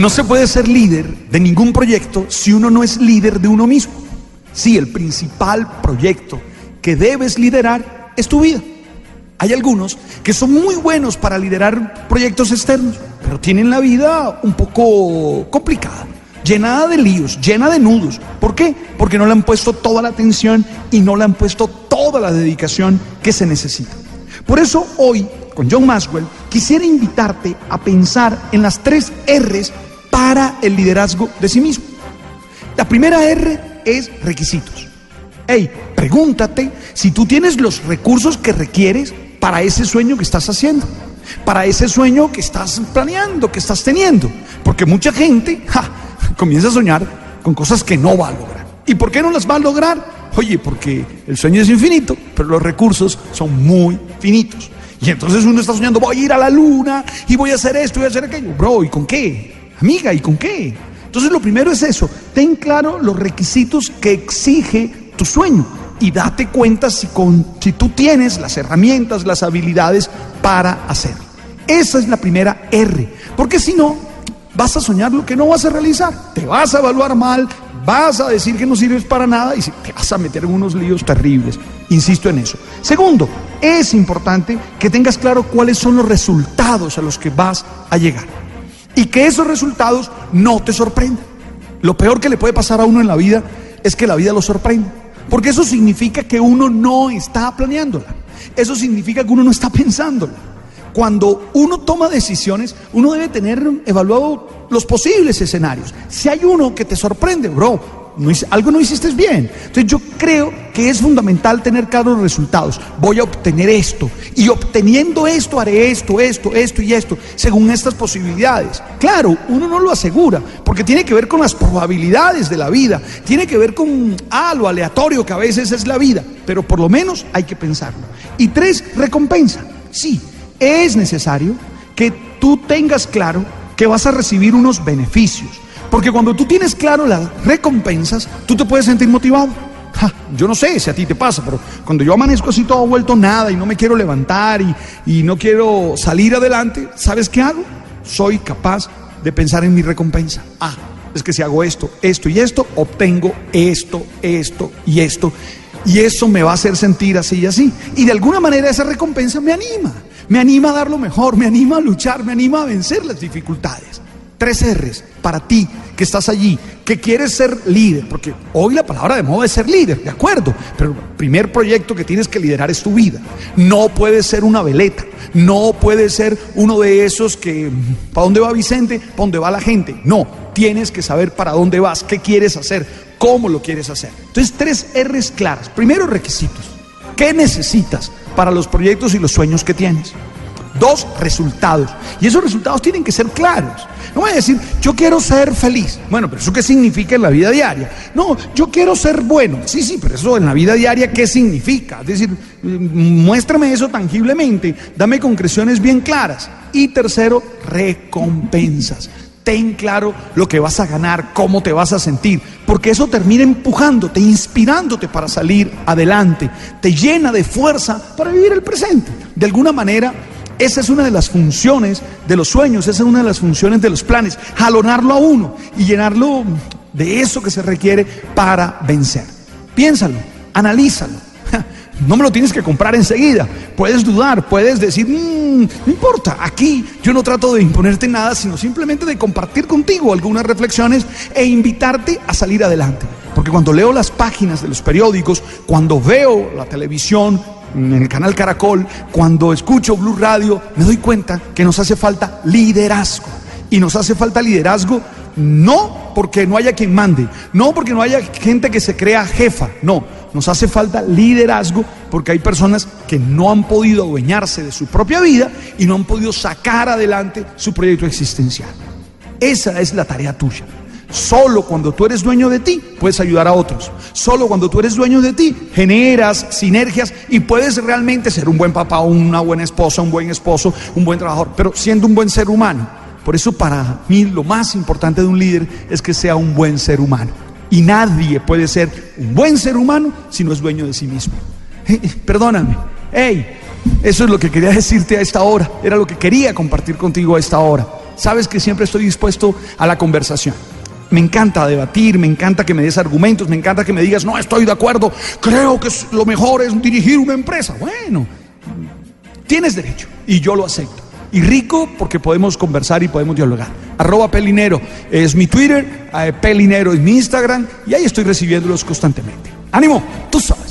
No se puede ser líder de ningún proyecto si uno no es líder de uno mismo. Sí, el principal proyecto que debes liderar es tu vida. Hay algunos que son muy buenos para liderar proyectos externos, pero tienen la vida un poco complicada, llenada de líos, llena de nudos. ¿Por qué? Porque no le han puesto toda la atención y no le han puesto toda la dedicación que se necesita. Por eso hoy, con John Maxwell, quisiera invitarte a pensar en las tres R's para el liderazgo de sí mismo. La primera R es requisitos. Hey, pregúntate si tú tienes los recursos que requieres para ese sueño que estás haciendo, para ese sueño que estás planeando, que estás teniendo. Porque mucha gente comienza a soñar con cosas que no va a lograr. ¿Y por qué no las va a lograr? Oye, porque el sueño es infinito, pero los recursos son muy finitos. Y entonces uno está soñando, voy a ir a la luna y voy a hacer esto y voy a hacer aquello. Bro, ¿y con qué? Amiga, ¿y con qué? Entonces lo primero es eso, ten claro los requisitos que exige tu sueño y date cuenta si, con, si tú tienes las herramientas, las habilidades para hacerlo. Esa es la primera R, porque si no, vas a soñar lo que no vas a realizar, te vas a evaluar mal, vas a decir que no sirves para nada y te vas a meter en unos líos terribles. Insisto en eso. Segundo, es importante que tengas claro cuáles son los resultados a los que vas a llegar y que esos resultados no te sorprendan. Lo peor que le puede pasar a uno en la vida es que la vida lo sorprenda. Porque eso significa que uno no está planeándola. Eso significa que uno no está pensándola. Cuando uno toma decisiones, uno debe tener evaluado los posibles escenarios. Si hay uno que te sorprende, bro, algo no hiciste bien. Entonces yo creo que es fundamental tener claros resultados. Voy a obtener esto y obteniendo esto haré esto, esto, esto y esto, según estas posibilidades. Claro, uno no lo asegura, porque tiene que ver con las probabilidades de la vida, tiene que ver con ah, lo aleatorio que a veces es la vida, pero por lo menos hay que pensarlo. Y tres, recompensa. Sí, es necesario que tú tengas claro que vas a recibir unos beneficios porque cuando tú tienes claro las recompensas, tú te puedes sentir motivado. yo no sé si a ti te pasa, pero cuando yo amanezco así todo vuelto nada y no me quiero levantar y, y no quiero salir adelante, ¿sabes qué hago? Soy capaz de pensar en mi recompensa. Ah, es que si hago esto, esto y esto, obtengo esto, esto y esto. Y eso me va a hacer sentir así y así. Y de alguna manera esa recompensa me anima. Me anima a dar lo mejor, me anima a luchar, me anima a vencer las dificultades. Tres R's para ti que estás allí, que quieres ser líder, porque hoy la palabra de moda es ser líder, de acuerdo, pero el primer proyecto que tienes que liderar es tu vida. No puedes ser una veleta, no puedes ser uno de esos que, ¿para dónde va Vicente? ¿Para dónde va la gente? No, tienes que saber para dónde vas, qué quieres hacer, cómo lo quieres hacer. Entonces, tres R's claras. Primero, requisitos. ¿Qué necesitas para los proyectos y los sueños que tienes? Dos, resultados. Y esos resultados tienen que ser claros. No voy a decir, yo quiero ser feliz. Bueno, pero ¿eso qué significa en la vida diaria? No, yo quiero ser bueno. Sí, sí, pero eso en la vida diaria, ¿qué significa? Es decir, muéstrame eso tangiblemente, dame concreciones bien claras. Y tercero, recompensas. Ten claro lo que vas a ganar, cómo te vas a sentir, porque eso termina empujándote, inspirándote para salir adelante, te llena de fuerza para vivir el presente. De alguna manera, esa es una de las funciones de los sueños, esa es una de las funciones de los planes, jalonarlo a uno y llenarlo de eso que se requiere para vencer. Piénsalo, analízalo. No me lo tienes que comprar enseguida. Puedes dudar, puedes decir, mm, no importa, aquí yo no trato de imponerte nada, sino simplemente de compartir contigo algunas reflexiones e invitarte a salir adelante. Porque cuando leo las páginas de los periódicos, cuando veo la televisión, en el canal Caracol, cuando escucho Blue Radio, me doy cuenta que nos hace falta liderazgo. Y nos hace falta liderazgo no porque no haya quien mande, no porque no haya gente que se crea jefa, no, nos hace falta liderazgo porque hay personas que no han podido adueñarse de su propia vida y no han podido sacar adelante su proyecto existencial. Esa es la tarea tuya. Solo cuando tú eres dueño de ti puedes ayudar a otros. Solo cuando tú eres dueño de ti generas sinergias y puedes realmente ser un buen papá, una buena esposa, un buen esposo, un buen trabajador, pero siendo un buen ser humano. Por eso para mí lo más importante de un líder es que sea un buen ser humano. Y nadie puede ser un buen ser humano si no es dueño de sí mismo. Eh, eh, perdóname. Hey, eso es lo que quería decirte a esta hora. Era lo que quería compartir contigo a esta hora. sabes que siempre estoy dispuesto a la conversación. Me encanta debatir, me encanta que me des argumentos, me encanta que me digas, no estoy de acuerdo, creo que lo mejor es dirigir una empresa. Bueno, tienes derecho y yo lo acepto. Y rico porque podemos conversar y podemos dialogar. Arroba Pelinero es mi Twitter, eh, Pelinero es mi Instagram y ahí estoy recibiéndolos constantemente. Ánimo, tú sabes.